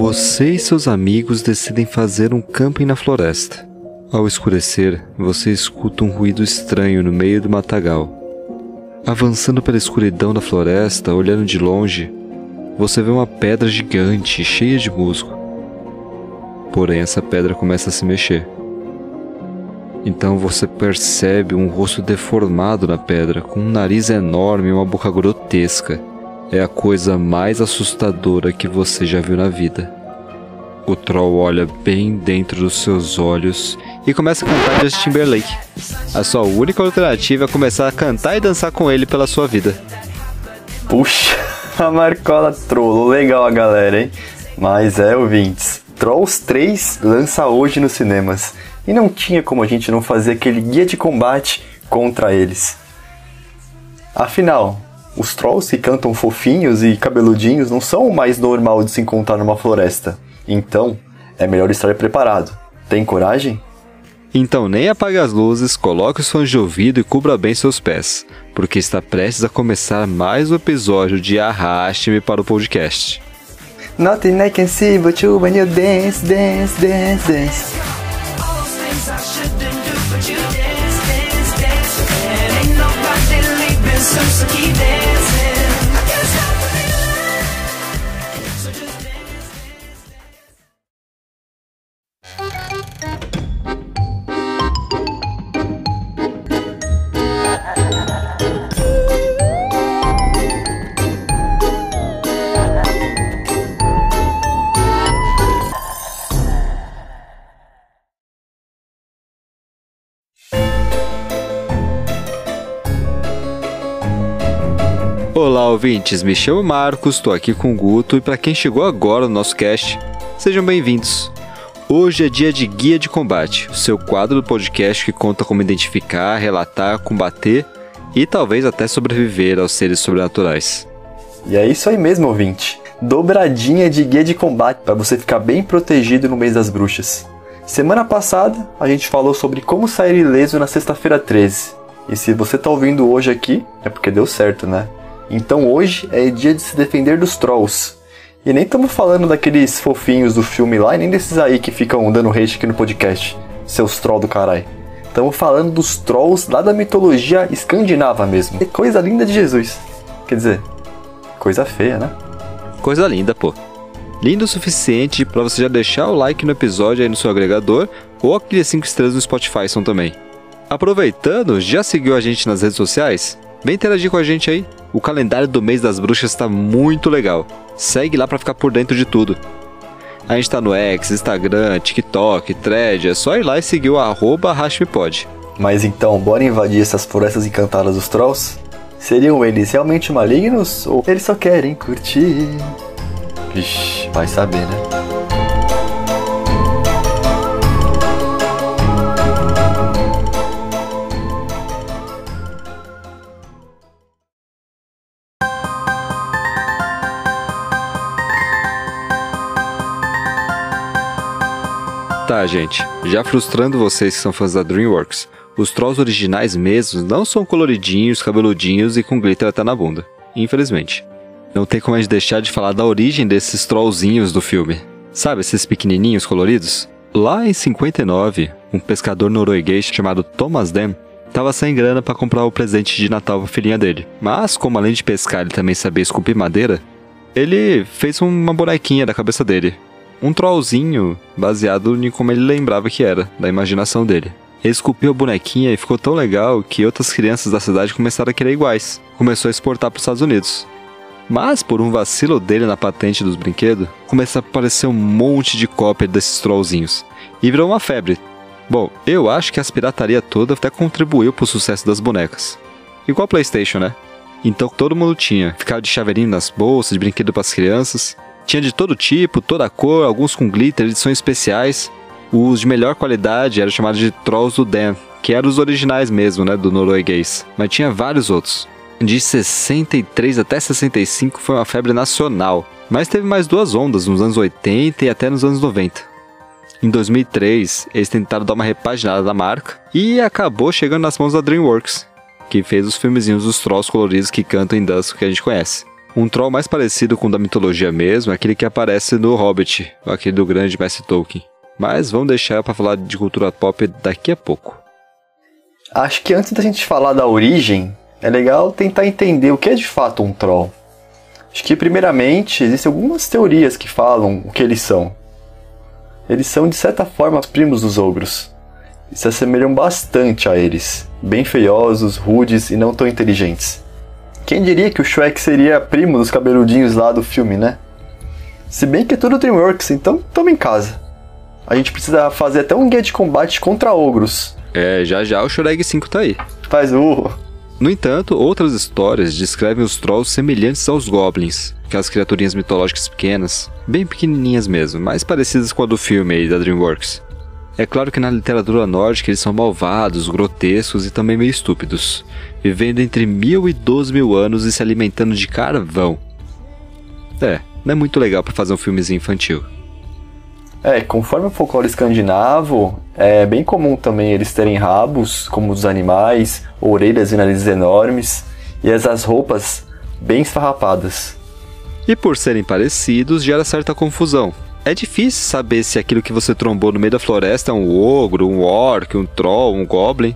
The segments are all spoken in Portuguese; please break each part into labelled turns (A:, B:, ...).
A: Você e seus amigos decidem fazer um camping na floresta. Ao escurecer, você escuta um ruído estranho no meio do matagal. Avançando pela escuridão da floresta, olhando de longe, você vê uma pedra gigante cheia de musgo. Porém, essa pedra começa a se mexer. Então você percebe um rosto deformado na pedra, com um nariz enorme e uma boca grotesca. É a coisa mais assustadora que você já viu na vida. O troll olha bem dentro dos seus olhos e começa a cantar Justin Timberlake. A sua única alternativa é começar a cantar e dançar com ele pela sua vida.
B: Puxa, a Marcola trollou legal a galera, hein? Mas é, ouvintes, Trolls 3 lança hoje nos cinemas. E não tinha como a gente não fazer aquele guia de combate contra eles. Afinal, os trolls que cantam fofinhos e cabeludinhos não são o mais normal de se encontrar numa floresta. Então, é melhor estar preparado. Tem coragem?
A: Então nem apague as luzes, coloque os fones de ouvido e cubra bem seus pés, porque está prestes a começar mais um episódio de Arraste-me para o podcast.
B: Nothing I can see but you when you dance, dance, dance, dance.
C: All those things
A: Olá, ouvintes, me chamo Marcos, estou aqui com o Guto e para quem chegou agora no nosso cast, sejam bem-vindos. Hoje é dia de Guia de Combate, o seu quadro do podcast que conta como identificar, relatar, combater e talvez até sobreviver aos seres sobrenaturais.
B: E é isso aí mesmo, ouvinte. Dobradinha de guia de combate para você ficar bem protegido no mês das bruxas. Semana passada a gente falou sobre como sair ileso na sexta-feira 13. E se você tá ouvindo hoje aqui, é porque deu certo, né? Então hoje é dia de se defender dos trolls. E nem estamos falando daqueles fofinhos do filme lá, e nem desses aí que ficam dando hate aqui no podcast. Seus trolls do caralho. Estamos falando dos trolls lá da mitologia escandinava mesmo. É coisa linda de Jesus. Quer dizer, coisa feia, né?
A: Coisa linda, pô. Lindo o suficiente para você já deixar o like no episódio aí no seu agregador ou aqueles 5 estrelas no Spotify são também. Aproveitando, já seguiu a gente nas redes sociais? Vem interagir com a gente aí. O calendário do mês das bruxas está muito legal. Segue lá para ficar por dentro de tudo. A gente tá no X, Instagram, TikTok, Thread, é só ir lá e seguir o arroba.
B: Mas então, bora invadir essas florestas encantadas dos trolls? Seriam eles realmente malignos ou eles só querem curtir? Vixe, vai saber, né?
A: Tá, gente, já frustrando vocês que são fãs da DreamWorks, os trolls originais mesmos não são coloridinhos, cabeludinhos e com glitter até na bunda. Infelizmente. Não tem como a gente deixar de falar da origem desses trollzinhos do filme. Sabe esses pequenininhos coloridos? Lá em 59, um pescador norueguês chamado Thomas Dam estava sem grana para comprar o presente de Natal para a filhinha dele. Mas, como além de pescar ele também sabia esculpir madeira, ele fez uma bonequinha da cabeça dele. Um trollzinho baseado em como ele lembrava que era, da imaginação dele. Ele esculpiu a bonequinha e ficou tão legal que outras crianças da cidade começaram a querer iguais. Começou a exportar para os Estados Unidos. Mas, por um vacilo dele na patente dos brinquedos, começou a aparecer um monte de cópia desses trollzinhos. E virou uma febre. Bom, eu acho que a pirataria toda até contribuiu pro sucesso das bonecas. Igual PlayStation, né? Então todo mundo tinha. Ficava de chaveirinho nas bolsas, de brinquedo para as crianças. Tinha de todo tipo, toda cor, alguns com glitter, edições especiais. Os de melhor qualidade eram chamados de Trolls do Dan, que eram os originais mesmo, né, do norueguês. Mas tinha vários outros. De 63 até 65 foi uma febre nacional, mas teve mais duas ondas nos anos 80 e até nos anos 90. Em 2003, eles tentaram dar uma repaginada da marca e acabou chegando nas mãos da DreamWorks, que fez os filmezinhos dos trolls coloridos que cantam em Dusk que a gente conhece. Um troll mais parecido com o da mitologia mesmo é aquele que aparece no Hobbit, aquele do grande mestre Tolkien. Mas vamos deixar para falar de cultura pop daqui a pouco.
B: Acho que antes da gente falar da origem, é legal tentar entender o que é de fato um troll. Acho que, primeiramente, existem algumas teorias que falam o que eles são. Eles são, de certa forma, primos dos ogros. E se assemelham bastante a eles, bem feiosos, rudes e não tão inteligentes. Quem diria que o Shrek seria primo dos cabeludinhos lá do filme, né? Se bem que é tudo Dreamworks, então tamo em casa. A gente precisa fazer até um guia de combate contra ogros.
A: É, já já o Shrek 5 tá aí.
B: Faz o.
A: No entanto, outras histórias descrevem os trolls semelhantes aos goblins, aquelas criaturinhas mitológicas pequenas, bem pequenininhas mesmo, mais parecidas com a do filme aí da DreamWorks. É claro que na literatura nórdica eles são malvados, grotescos e também meio estúpidos, vivendo entre mil e dois mil anos e se alimentando de carvão. É, não é muito legal para fazer um filmezinho infantil.
B: É, conforme o folclore escandinavo, é bem comum também eles terem rabos, como os animais, orelhas e narizes enormes, e essas roupas bem esfarrapadas.
A: E por serem parecidos, gera certa confusão. É difícil saber se aquilo que você trombou no meio da floresta é um ogro, um orc, um troll, um goblin.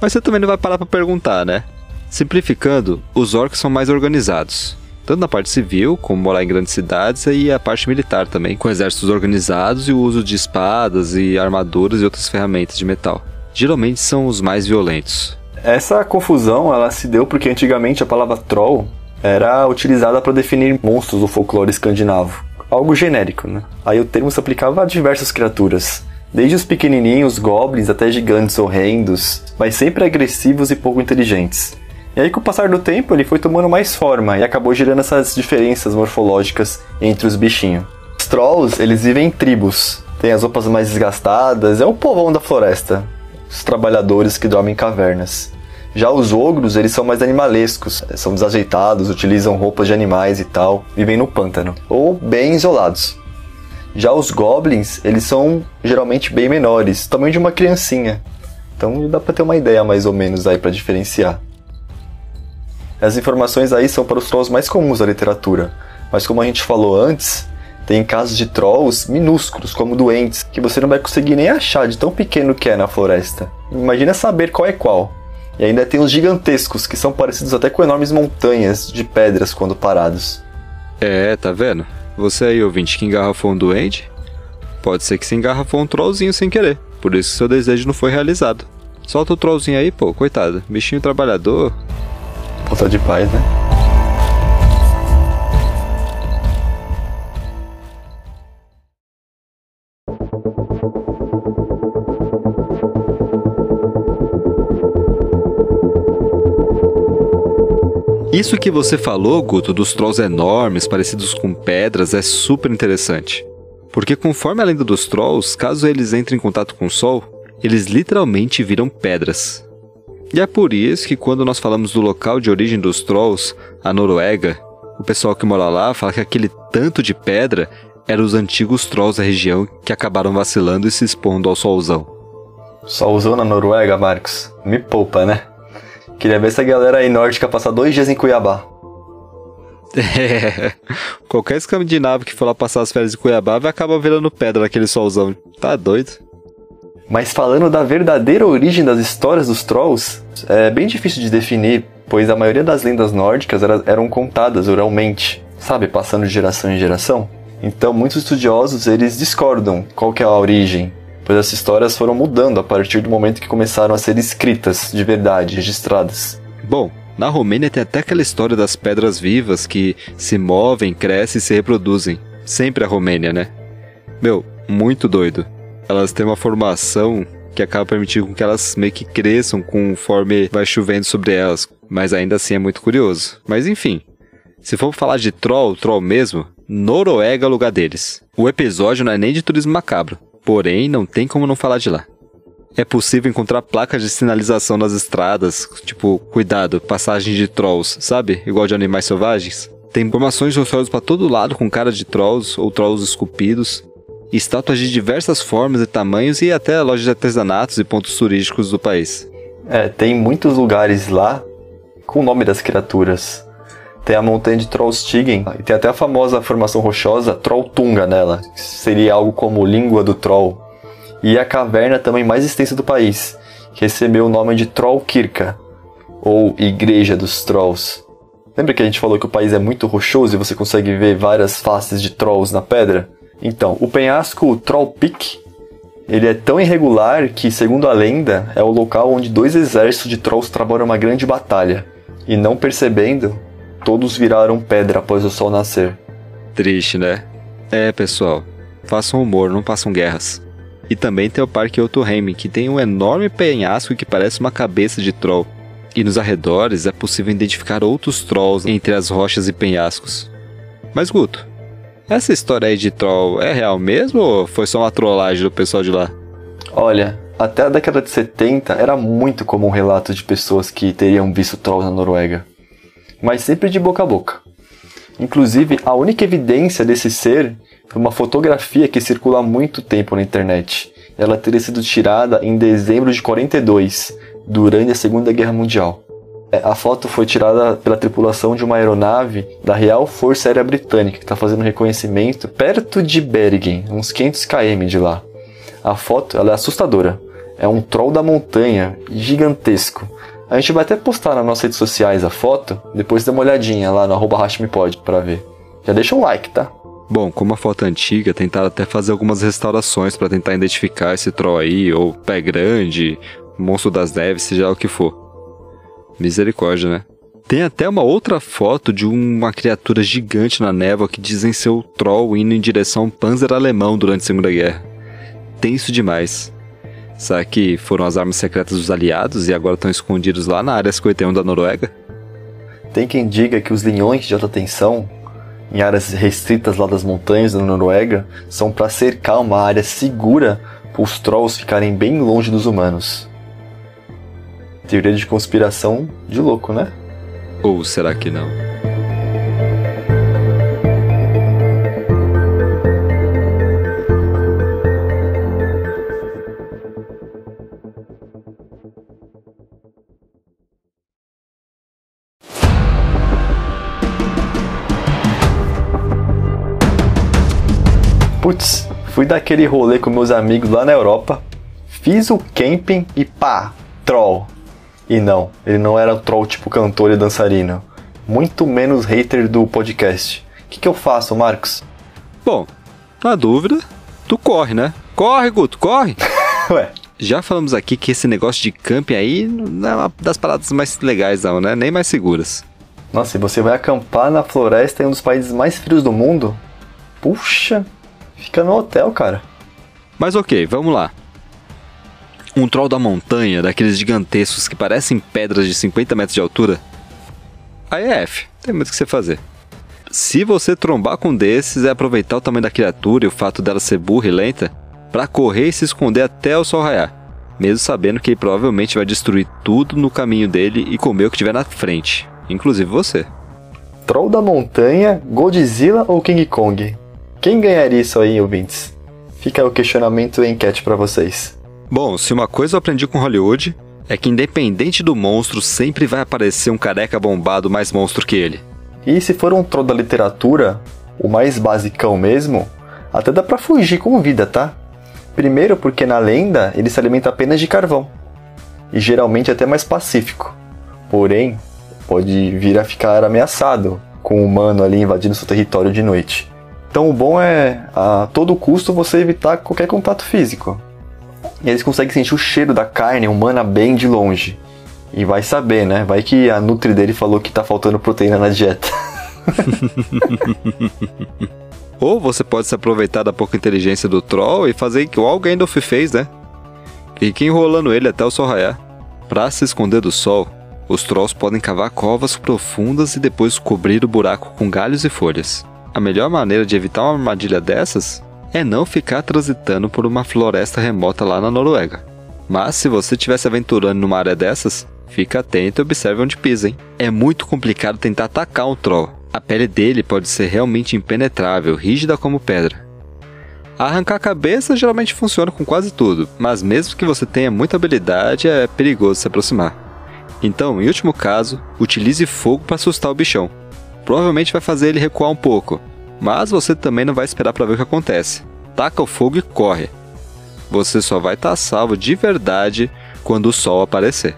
A: Mas você também não vai parar pra perguntar, né? Simplificando, os orcs são mais organizados tanto na parte civil, como morar em grandes cidades, e a parte militar também, com exércitos organizados e o uso de espadas e armaduras e outras ferramentas de metal. Geralmente são os mais violentos.
B: Essa confusão ela se deu porque antigamente a palavra troll era utilizada para definir monstros do folclore escandinavo, algo genérico, né? Aí o termo se aplicava a diversas criaturas, desde os pequenininhos goblins até gigantes horrendos, mas sempre agressivos e pouco inteligentes. E aí, com o passar do tempo, ele foi tomando mais forma e acabou gerando essas diferenças morfológicas entre os bichinhos. Os trolls, eles vivem em tribos, têm as roupas mais desgastadas, é o povão da floresta, os trabalhadores que dormem em cavernas. Já os ogros, eles são mais animalescos, são desajeitados, utilizam roupas de animais e tal, vivem no pântano, ou bem isolados. Já os goblins, eles são geralmente bem menores, tamanho de uma criancinha. Então dá pra ter uma ideia mais ou menos aí para diferenciar. As informações aí são para os trolls mais comuns da literatura, mas como a gente falou antes, tem casos de trolls minúsculos, como doentes, que você não vai conseguir nem achar de tão pequeno que é na floresta. Imagina saber qual é qual. E ainda tem os gigantescos, que são parecidos até com enormes montanhas de pedras quando parados.
A: É, tá vendo? Você aí, ouvinte, que engarrafou um doente, pode ser que se engarrafou um trollzinho sem querer. Por isso que seu desejo não foi realizado. Solta o trollzinho aí, pô, coitado. Bichinho trabalhador,
B: Falta de paz, né?
A: Isso que você falou, Guto, dos trolls enormes, parecidos com pedras, é super interessante. Porque conforme a lenda dos trolls, caso eles entrem em contato com o sol, eles literalmente viram pedras. E é por isso que quando nós falamos do local de origem dos trolls, a Noruega, o pessoal que mora lá fala que aquele tanto de pedra eram os antigos trolls da região que acabaram vacilando e se expondo ao solzão.
B: Solzão na Noruega, Marcos? Me poupa, né? Queria ver essa galera aí nórdica passar dois dias em Cuiabá.
A: É, qualquer escandinavo que for lá passar as férias em Cuiabá vai acabar virando pedra naquele solzão. Tá doido?
B: Mas falando da verdadeira origem das histórias dos Trolls, é bem difícil de definir, pois a maioria das lendas nórdicas era, eram contadas oralmente, sabe, passando de geração em geração. Então, muitos estudiosos eles discordam qual que é a origem, pois essas histórias foram mudando a partir do momento que começaram a ser escritas de verdade, registradas.
A: Bom, na Romênia tem até aquela história das pedras vivas que se movem, crescem e se reproduzem. Sempre a Romênia, né? Meu, muito doido. Elas têm uma formação que acaba permitindo que elas meio que cresçam conforme vai chovendo sobre elas, mas ainda assim é muito curioso. Mas enfim, se for falar de troll, troll mesmo, Noruega é lugar deles. O episódio não é nem de turismo macabro, porém não tem como não falar de lá. É possível encontrar placas de sinalização nas estradas, tipo, cuidado, passagem de trolls, sabe? Igual de animais selvagens. Tem informações de trolls para todo lado com cara de trolls ou trolls esculpidos estátuas de diversas formas e tamanhos e até lojas de artesanatos e pontos turísticos do país.
B: É, tem muitos lugares lá com o nome das criaturas. Tem a montanha de Trollstigen, e tem até a famosa formação rochosa Trolltunga nela, que seria algo como língua do Troll. E a caverna também mais extensa do país, que recebeu o nome de Trollkirka, ou Igreja dos Trolls. Lembra que a gente falou que o país é muito rochoso e você consegue ver várias faces de trolls na pedra? Então, o penhasco Troll Peak, ele é tão irregular que, segundo a lenda, é o local onde dois exércitos de trolls trabalham uma grande batalha. E não percebendo, todos viraram pedra após o sol nascer.
A: Triste, né? É, pessoal. Façam humor, não façam guerras. E também tem o Parque Otoheim, que tem um enorme penhasco que parece uma cabeça de troll. E nos arredores é possível identificar outros trolls entre as rochas e penhascos. Mas Guto, essa história aí de troll é real mesmo ou foi só uma trollagem do pessoal de lá?
B: Olha, até a década de 70 era muito comum relatos de pessoas que teriam visto trolls na Noruega. Mas sempre de boca a boca. Inclusive, a única evidência desse ser foi uma fotografia que circula há muito tempo na internet. Ela teria sido tirada em dezembro de 42, durante a Segunda Guerra Mundial. É, A foto foi tirada pela tripulação de uma aeronave da Real Força Aérea Britânica, que está fazendo reconhecimento perto de Bergen, uns 500 km de lá. A foto ela é assustadora. É um troll da montanha, gigantesco. A gente vai até postar nas nossas redes sociais a foto, depois dá uma olhadinha lá no arroba HashmePod pra ver. Já deixa um like, tá?
A: Bom, como a foto é antiga, tentaram até fazer algumas restaurações para tentar identificar esse troll aí, ou pé grande, monstro das neves, seja o que for. Misericórdia, né? Tem até uma outra foto de uma criatura gigante na névoa que dizem ser o troll indo em direção a um panzer alemão durante a Segunda Guerra. Tenso demais. Será que foram as armas secretas dos aliados e agora estão escondidos lá na área 51 da Noruega?
B: Tem quem diga que os linhões de alta tensão, em áreas restritas lá das montanhas da Noruega, são para cercar uma área segura para os trolls ficarem bem longe dos humanos. Teoria de conspiração de louco, né?
A: Ou será que não?
B: Putz, fui daquele rolê com meus amigos lá na Europa, fiz o camping e pá, troll. E não, ele não era troll tipo cantor e dançarino. Muito menos hater do podcast. O que, que eu faço, Marcos?
A: Bom, na dúvida, tu corre, né? Corre, Guto, corre!
B: Ué,
A: Já falamos aqui que esse negócio de camping aí não é uma das paradas mais legais, não, né? Nem mais seguras.
B: nossa, e você vai acampar na floresta em um dos países mais frios do mundo? Puxa, fica no hotel, cara.
A: Mas ok, vamos lá. Um troll da montanha, daqueles gigantescos que parecem pedras de 50 metros de altura? Aí é F, tem muito o que você fazer. Se você trombar com um desses, é aproveitar o tamanho da criatura e o fato dela ser burra e lenta para correr e se esconder até o sol raiar, mesmo sabendo que ele provavelmente vai destruir tudo no caminho dele e comer o que tiver na frente, inclusive você.
B: Troll da montanha, Godzilla ou King Kong? Quem ganharia isso aí, ouvintes? Fica o questionamento e enquete pra vocês.
A: Bom, se uma coisa eu aprendi com Hollywood é que independente do monstro sempre vai aparecer um careca bombado mais monstro que ele.
B: E se for um troll da literatura, o mais basicão mesmo, até dá pra fugir com vida, tá? Primeiro porque na lenda ele se alimenta apenas de carvão. E geralmente até mais pacífico. Porém, pode vir a ficar ameaçado com um humano ali invadindo seu território de noite. Então o bom é a todo custo você evitar qualquer contato físico. E eles conseguem sentir o cheiro da carne humana bem de longe. E vai saber, né? Vai que a Nutri dele falou que tá faltando proteína na dieta.
A: Ou você pode se aproveitar da pouca inteligência do troll e fazer igual o Gandalf fez, né? Fique enrolando ele até o sol raiar. Pra se esconder do sol, os trolls podem cavar covas profundas e depois cobrir o buraco com galhos e folhas. A melhor maneira de evitar uma armadilha dessas é não ficar transitando por uma floresta remota lá na Noruega. Mas se você estiver se aventurando numa área dessas, fica atento e observe onde pisa, hein? É muito complicado tentar atacar um troll. A pele dele pode ser realmente impenetrável, rígida como pedra. Arrancar a cabeça geralmente funciona com quase tudo, mas mesmo que você tenha muita habilidade, é perigoso se aproximar. Então, em último caso, utilize fogo para assustar o bichão. Provavelmente vai fazer ele recuar um pouco, mas você também não vai esperar para ver o que acontece. Taca o fogo e corre. Você só vai estar salvo de verdade quando o sol aparecer.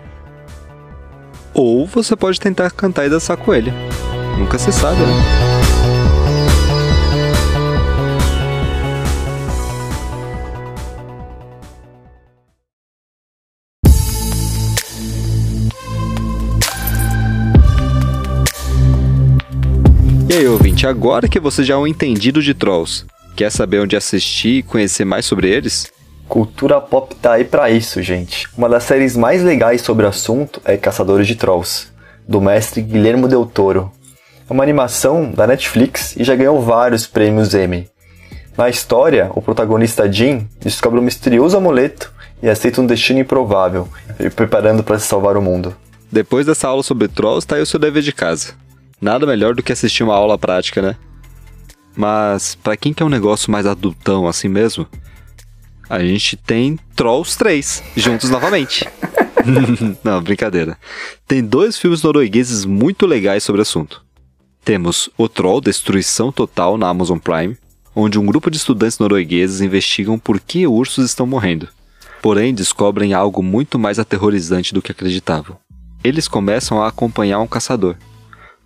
A: Ou você pode tentar cantar e dançar com ele. Nunca se sabe, né? E aí, ouvinte, agora que você já é um entendido de Trolls, quer saber onde assistir e conhecer mais sobre eles?
B: Cultura pop tá aí pra isso, gente. Uma das séries mais legais sobre o assunto é Caçadores de Trolls, do mestre Guilherme Del Toro. É uma animação da Netflix e já ganhou vários prêmios Emmy. Na história, o protagonista Jim descobre um misterioso amuleto e aceita um destino improvável, preparando para se salvar o mundo.
A: Depois dessa aula sobre Trolls, tá aí o seu dever de casa. Nada melhor do que assistir uma aula prática, né? Mas para quem quer um negócio mais adultão assim mesmo, a gente tem Trolls 3 juntos novamente. Não, brincadeira. Tem dois filmes noruegueses muito legais sobre o assunto. Temos O Troll Destruição Total na Amazon Prime, onde um grupo de estudantes noruegueses investigam por que ursos estão morrendo. Porém, descobrem algo muito mais aterrorizante do que acreditavam. Eles começam a acompanhar um caçador,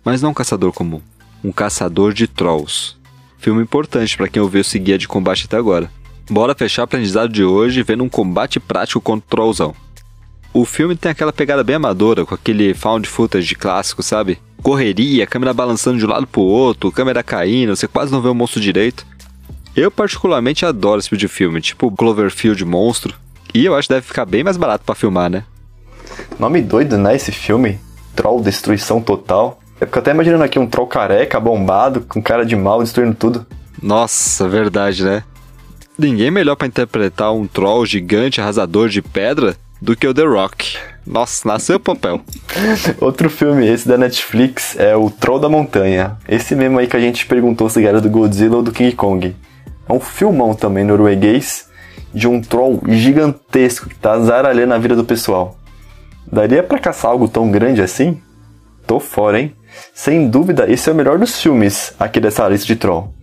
A: mas não um caçador comum, um caçador de trolls. Filme importante para quem ouviu esse guia de combate até agora. Bora fechar o aprendizado de hoje vendo um combate prático contra o trollzão. O filme tem aquela pegada bem amadora, com aquele found footage clássico, sabe? Correria, câmera balançando de um lado pro outro, câmera caindo, você quase não vê o monstro direito. Eu particularmente adoro esse tipo de filme, tipo Cloverfield Monstro. E eu acho que deve ficar bem mais barato para filmar, né?
B: Nome doido, né, esse filme? Troll Destruição Total. Eu fico até imaginando aqui um troll careca, bombado, com cara de mal, destruindo tudo.
A: Nossa, verdade, né? Ninguém melhor para interpretar um troll gigante arrasador de pedra do que o The Rock. Nossa, nasceu o papel.
B: Outro filme, esse da Netflix, é o Troll da Montanha. Esse mesmo aí que a gente perguntou se era do Godzilla ou do King Kong. É um filmão também norueguês de um troll gigantesco que tá zaralhando a vida do pessoal. Daria para caçar algo tão grande assim? Tô fora, hein? Sem dúvida, esse é o melhor dos filmes aqui dessa lista de Troll.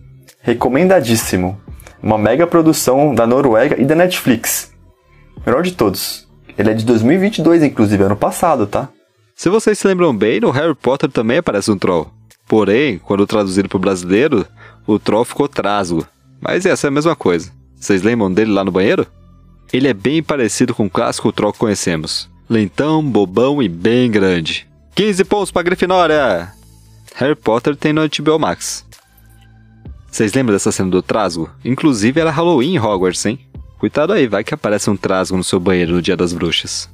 B: Recomendadíssimo. Uma mega produção da Noruega e da Netflix. Melhor de todos. Ele é de 2022, inclusive, ano passado, tá?
A: Se vocês se lembram bem, no Harry Potter também aparece um troll. Porém, quando traduzido para o brasileiro, o troll ficou trasgo. Mas essa é a mesma coisa. Vocês lembram dele lá no banheiro? Ele é bem parecido com o clássico troll que conhecemos. Lentão, bobão e bem grande. 15 pontos pra Grifinória! Harry Potter tem no HBO Max. Vocês lembram dessa cena do trasgo? Inclusive era Halloween em Hogwarts, hein? Cuidado aí, vai que aparece um trasgo no seu banheiro no dia das bruxas.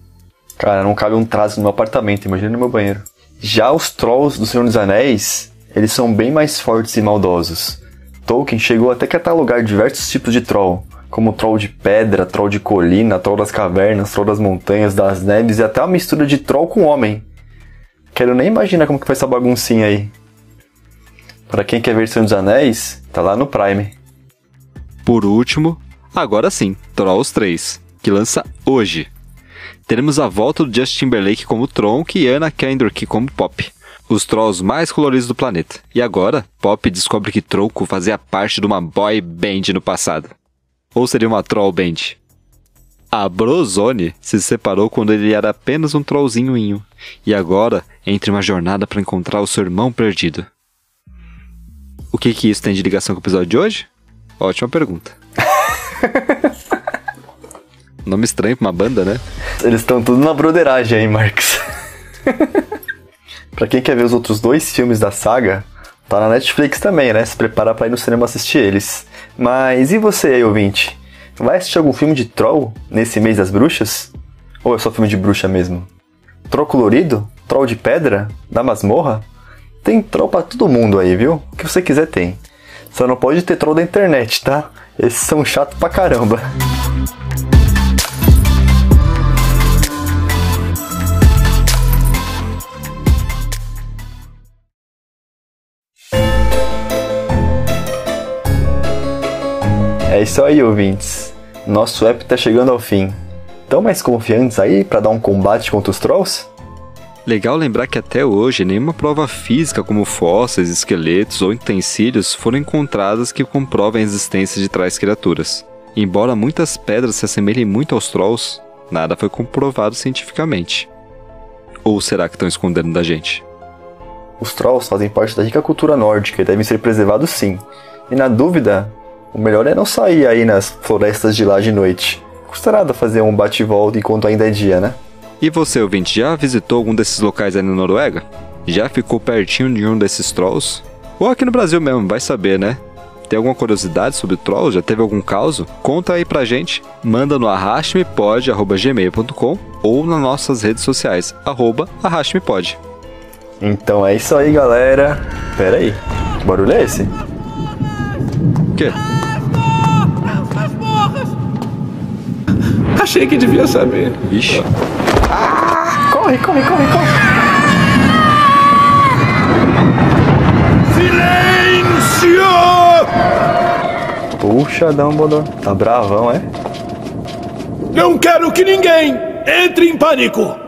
B: Cara, não cabe um trasgo no meu apartamento, imagina no meu banheiro. Já os trolls do Senhor dos Anéis, eles são bem mais fortes e maldosos. Tolkien chegou até a catalogar diversos tipos de troll, como troll de pedra, troll de colina, troll das cavernas, troll das montanhas, das neves e até uma mistura de troll com homem. Quero nem imaginar como que foi essa baguncinha aí. Para quem quer ver Senhor dos Anéis, tá lá no Prime.
A: Por último, agora sim, Trolls 3, que lança hoje. Teremos a volta do Justin Timberlake como Tronk e Anna Kendrick como Pop, os trolls mais coloridos do planeta. E agora, Pop descobre que Tronco fazia parte de uma boy band no passado. Ou seria uma troll band? A Brozone se separou quando ele era apenas um trollzinho e agora entra em uma jornada para encontrar o seu irmão perdido. O que que isso tem de ligação com o episódio de hoje? Ótima pergunta. Nome estranho pra uma banda, né?
B: Eles estão tudo na broderagem aí, Marcos. pra quem quer ver os outros dois filmes da saga, tá na Netflix também, né? Se preparar pra ir no cinema assistir eles. Mas e você aí, ouvinte? Vai assistir algum filme de troll nesse mês das bruxas? Ou é só filme de bruxa mesmo? Troll colorido? Troll de pedra? Da masmorra? Tem troll pra todo mundo aí, viu? O que você quiser tem. Só não pode ter troll da internet, tá? Esses são chatos pra caramba. É isso aí, ouvintes. Nosso app tá chegando ao fim. Tão mais confiantes aí para dar um combate contra os trolls?
A: Legal lembrar que até hoje nenhuma prova física como fósseis, esqueletos ou utensílios foram encontradas que comprovem a existência de tais criaturas. Embora muitas pedras se assemelhem muito aos trolls, nada foi comprovado cientificamente. Ou será que estão escondendo da gente?
B: Os trolls fazem parte da rica cultura nórdica e devem ser preservados sim. E na dúvida, o melhor é não sair aí nas florestas de lá de noite. Custa nada fazer um bate-volta enquanto ainda é dia, né?
A: E você, ouvinte, já visitou algum desses locais aí na Noruega? Já ficou pertinho de um desses trolls? Ou aqui no Brasil mesmo, vai saber, né? Tem alguma curiosidade sobre trolls? Já teve algum caso? Conta aí pra gente. Manda no arrastmepod.gmail.com ou nas nossas redes sociais, arroba arrastmepod.
B: Então é isso aí, galera. Pera aí, que barulho é esse?
A: O quê?
D: Achei que devia saber.
A: Vixe.
B: Corre, corre, corre, corre!
D: Silêncio!
B: Puxa, Dumbledore, tá bravão, é?
D: Não quero que ninguém entre em pânico.